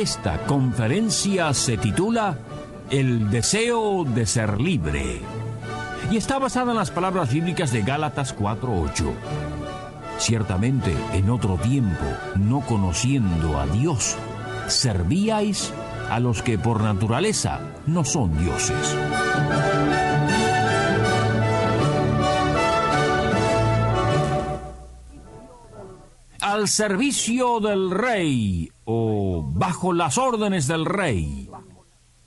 Esta conferencia se titula El deseo de ser libre y está basada en las palabras bíblicas de Gálatas 4:8. Ciertamente, en otro tiempo, no conociendo a Dios, servíais a los que por naturaleza no son dioses. Al servicio del rey o bajo las órdenes del rey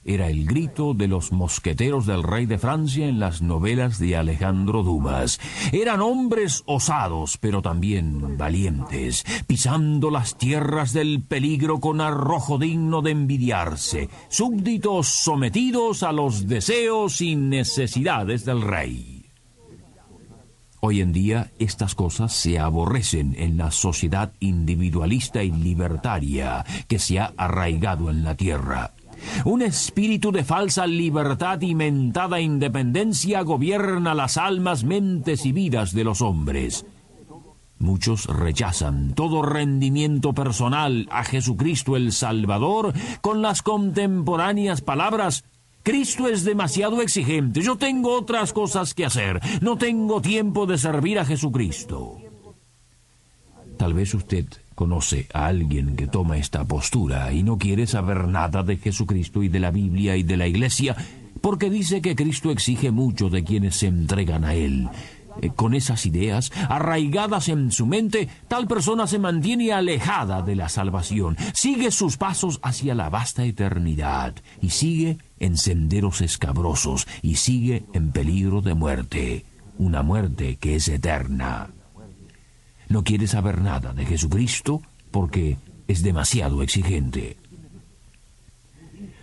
era el grito de los mosqueteros del rey de Francia en las novelas de Alejandro Dumas. Eran hombres osados, pero también valientes, pisando las tierras del peligro con arrojo digno de envidiarse, súbditos sometidos a los deseos y necesidades del rey. Hoy en día estas cosas se aborrecen en la sociedad individualista y libertaria que se ha arraigado en la tierra. Un espíritu de falsa libertad y mentada independencia gobierna las almas, mentes y vidas de los hombres. Muchos rechazan todo rendimiento personal a Jesucristo el Salvador con las contemporáneas palabras Cristo es demasiado exigente, yo tengo otras cosas que hacer, no tengo tiempo de servir a Jesucristo. Tal vez usted conoce a alguien que toma esta postura y no quiere saber nada de Jesucristo y de la Biblia y de la Iglesia, porque dice que Cristo exige mucho de quienes se entregan a Él. Eh, con esas ideas arraigadas en su mente, tal persona se mantiene alejada de la salvación, sigue sus pasos hacia la vasta eternidad y sigue en senderos escabrosos y sigue en peligro de muerte, una muerte que es eterna no quiere saber nada de Jesucristo porque es demasiado exigente.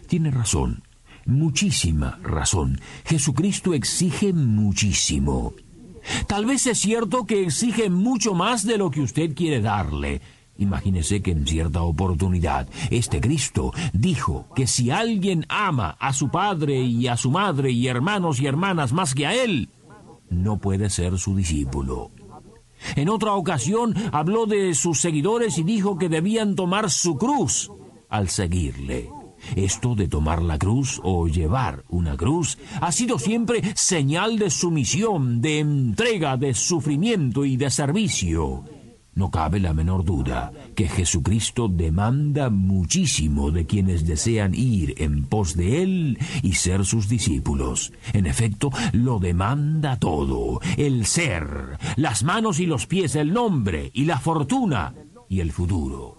Tiene razón, muchísima razón. Jesucristo exige muchísimo. Tal vez es cierto que exige mucho más de lo que usted quiere darle. Imagínese que en cierta oportunidad este Cristo dijo que si alguien ama a su padre y a su madre y hermanos y hermanas más que a él, no puede ser su discípulo. En otra ocasión habló de sus seguidores y dijo que debían tomar su cruz al seguirle. Esto de tomar la cruz o llevar una cruz ha sido siempre señal de sumisión, de entrega, de sufrimiento y de servicio. No cabe la menor duda que Jesucristo demanda muchísimo de quienes desean ir en pos de Él y ser sus discípulos. En efecto, lo demanda todo, el ser, las manos y los pies, el nombre y la fortuna y el futuro.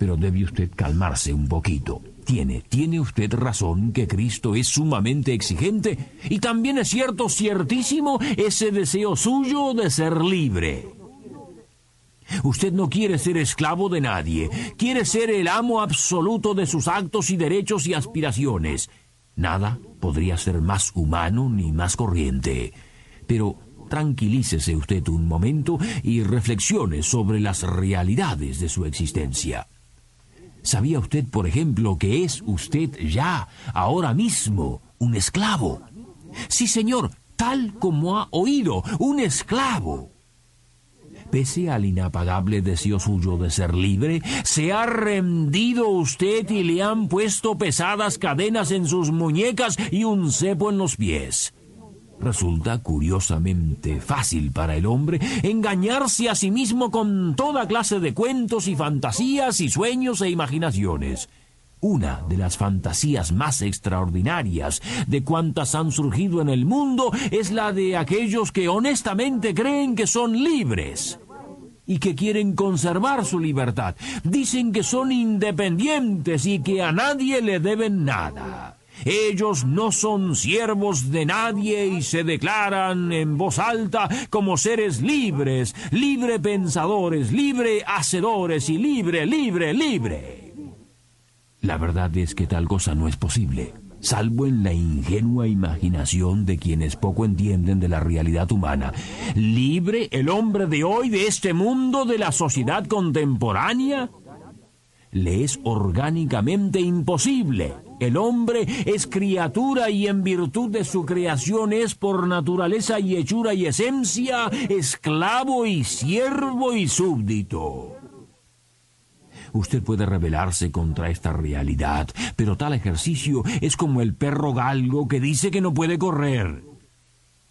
Pero debe usted calmarse un poquito. Tiene, tiene usted razón que Cristo es sumamente exigente y también es cierto, ciertísimo, ese deseo suyo de ser libre. Usted no quiere ser esclavo de nadie, quiere ser el amo absoluto de sus actos y derechos y aspiraciones. Nada podría ser más humano ni más corriente. Pero tranquilícese usted un momento y reflexione sobre las realidades de su existencia. ¿Sabía usted, por ejemplo, que es usted ya, ahora mismo, un esclavo? Sí, señor, tal como ha oído, un esclavo pese al inapagable deseo suyo de ser libre, se ha rendido usted y le han puesto pesadas cadenas en sus muñecas y un cepo en los pies. Resulta curiosamente fácil para el hombre engañarse a sí mismo con toda clase de cuentos y fantasías y sueños e imaginaciones. Una de las fantasías más extraordinarias de cuantas han surgido en el mundo es la de aquellos que honestamente creen que son libres y que quieren conservar su libertad. Dicen que son independientes y que a nadie le deben nada. Ellos no son siervos de nadie y se declaran en voz alta como seres libres, libre pensadores, libre hacedores y libre, libre, libre. La verdad es que tal cosa no es posible, salvo en la ingenua imaginación de quienes poco entienden de la realidad humana. ¿Libre el hombre de hoy de este mundo de la sociedad contemporánea? Le es orgánicamente imposible. El hombre es criatura y en virtud de su creación es por naturaleza y hechura y esencia esclavo y siervo y súbdito. Usted puede rebelarse contra esta realidad, pero tal ejercicio es como el perro galgo que dice que no puede correr.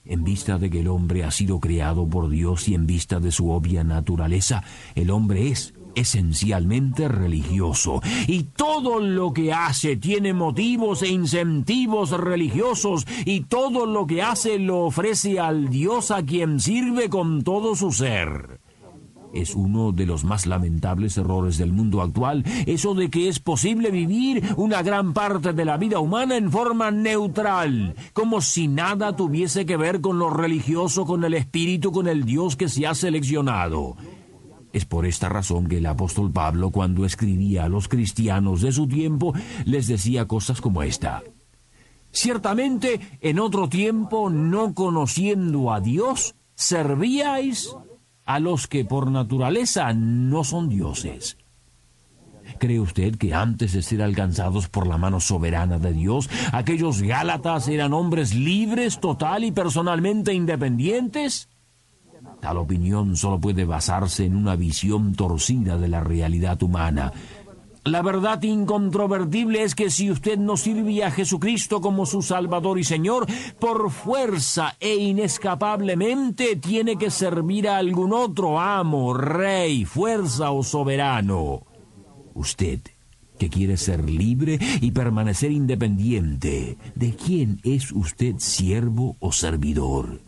En vista de que el hombre ha sido creado por Dios y en vista de su obvia naturaleza, el hombre es esencialmente religioso y todo lo que hace tiene motivos e incentivos religiosos y todo lo que hace lo ofrece al Dios a quien sirve con todo su ser. Es uno de los más lamentables errores del mundo actual, eso de que es posible vivir una gran parte de la vida humana en forma neutral, como si nada tuviese que ver con lo religioso, con el espíritu, con el Dios que se ha seleccionado. Es por esta razón que el apóstol Pablo, cuando escribía a los cristianos de su tiempo, les decía cosas como esta. Ciertamente, en otro tiempo, no conociendo a Dios, servíais a los que por naturaleza no son dioses. ¿Cree usted que antes de ser alcanzados por la mano soberana de Dios, aquellos Gálatas eran hombres libres, total y personalmente independientes? Tal opinión solo puede basarse en una visión torcida de la realidad humana. La verdad incontrovertible es que si usted no sirve a Jesucristo como su Salvador y Señor, por fuerza e inescapablemente tiene que servir a algún otro amo, rey, fuerza o soberano. Usted, que quiere ser libre y permanecer independiente, ¿de quién es usted siervo o servidor?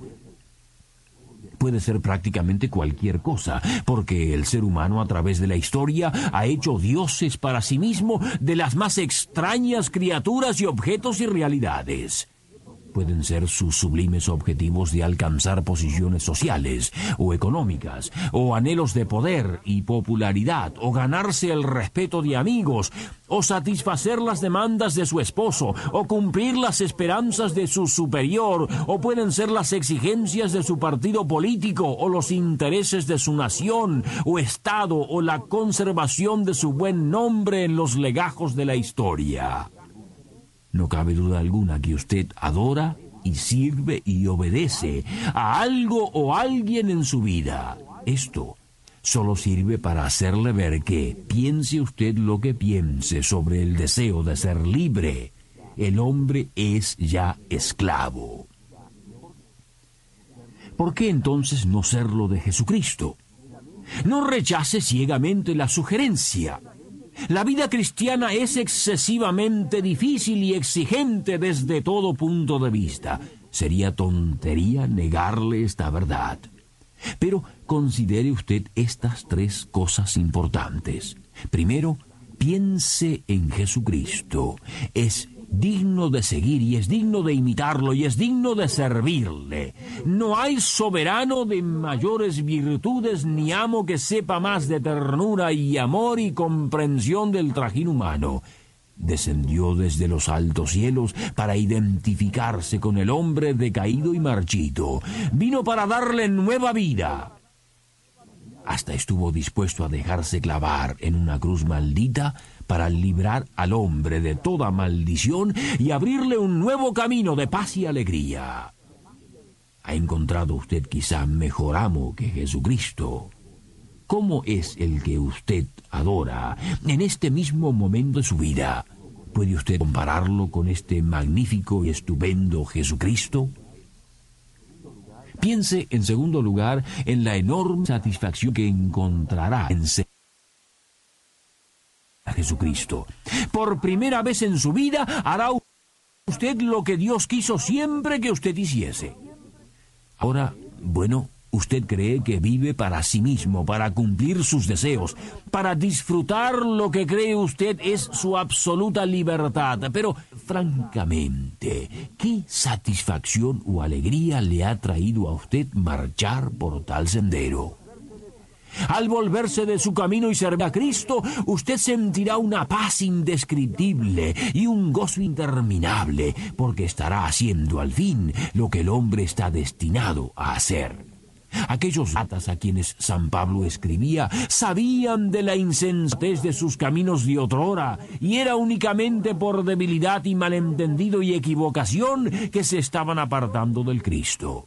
Puede ser prácticamente cualquier cosa, porque el ser humano a través de la historia ha hecho dioses para sí mismo de las más extrañas criaturas y objetos y realidades pueden ser sus sublimes objetivos de alcanzar posiciones sociales o económicas, o anhelos de poder y popularidad, o ganarse el respeto de amigos, o satisfacer las demandas de su esposo, o cumplir las esperanzas de su superior, o pueden ser las exigencias de su partido político, o los intereses de su nación o estado, o la conservación de su buen nombre en los legajos de la historia. No cabe duda alguna que usted adora y sirve y obedece a algo o alguien en su vida. Esto solo sirve para hacerle ver que, piense usted lo que piense sobre el deseo de ser libre, el hombre es ya esclavo. ¿Por qué entonces no serlo de Jesucristo? No rechace ciegamente la sugerencia. La vida cristiana es excesivamente difícil y exigente desde todo punto de vista. Sería tontería negarle esta verdad. Pero considere usted estas tres cosas importantes. Primero, piense en Jesucristo. Es digno de seguir y es digno de imitarlo y es digno de servirle. No hay soberano de mayores virtudes ni amo que sepa más de ternura y amor y comprensión del trajín humano. Descendió desde los altos cielos para identificarse con el hombre decaído y marchito. Vino para darle nueva vida. Hasta estuvo dispuesto a dejarse clavar en una cruz maldita para librar al hombre de toda maldición y abrirle un nuevo camino de paz y alegría. ¿Ha encontrado usted quizá mejor amo que Jesucristo? ¿Cómo es el que usted adora en este mismo momento de su vida? ¿Puede usted compararlo con este magnífico y estupendo Jesucristo? Piense, en segundo lugar, en la enorme satisfacción que encontrará en ser Jesucristo. Por primera vez en su vida hará usted lo que Dios quiso siempre que usted hiciese. Ahora, bueno, usted cree que vive para sí mismo, para cumplir sus deseos, para disfrutar lo que cree usted es su absoluta libertad. Pero, francamente, ¿qué satisfacción o alegría le ha traído a usted marchar por tal sendero? Al volverse de su camino y servir a Cristo, usted sentirá una paz indescriptible y un gozo interminable, porque estará haciendo al fin lo que el hombre está destinado a hacer. Aquellos ratas a quienes San Pablo escribía sabían de la insensatez de sus caminos de otrora, y era únicamente por debilidad y malentendido y equivocación que se estaban apartando del Cristo.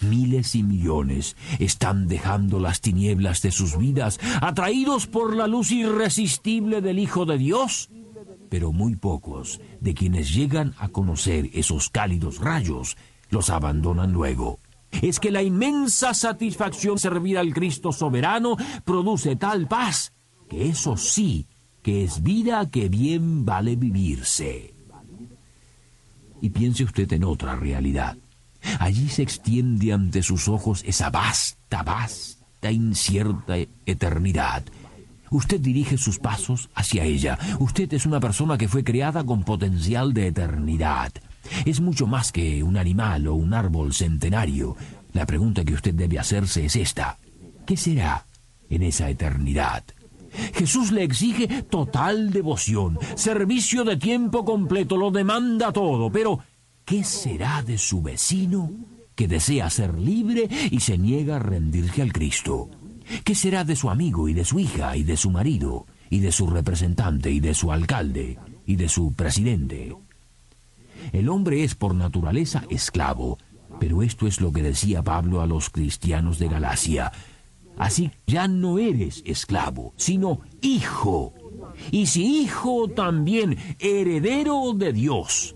Miles y millones están dejando las tinieblas de sus vidas, atraídos por la luz irresistible del Hijo de Dios, pero muy pocos de quienes llegan a conocer esos cálidos rayos los abandonan luego. Es que la inmensa satisfacción servir al Cristo soberano produce tal paz que eso sí que es vida que bien vale vivirse. Y piense usted en otra realidad. Allí se extiende ante sus ojos esa vasta, vasta, incierta eternidad. Usted dirige sus pasos hacia ella. Usted es una persona que fue creada con potencial de eternidad. Es mucho más que un animal o un árbol centenario. La pregunta que usted debe hacerse es esta. ¿Qué será en esa eternidad? Jesús le exige total devoción, servicio de tiempo completo, lo demanda todo, pero ¿Qué será de su vecino que desea ser libre y se niega a rendirse al Cristo? ¿Qué será de su amigo y de su hija y de su marido y de su representante y de su alcalde y de su presidente? El hombre es por naturaleza esclavo, pero esto es lo que decía Pablo a los cristianos de Galacia. Así ya no eres esclavo, sino hijo. Y si hijo también heredero de Dios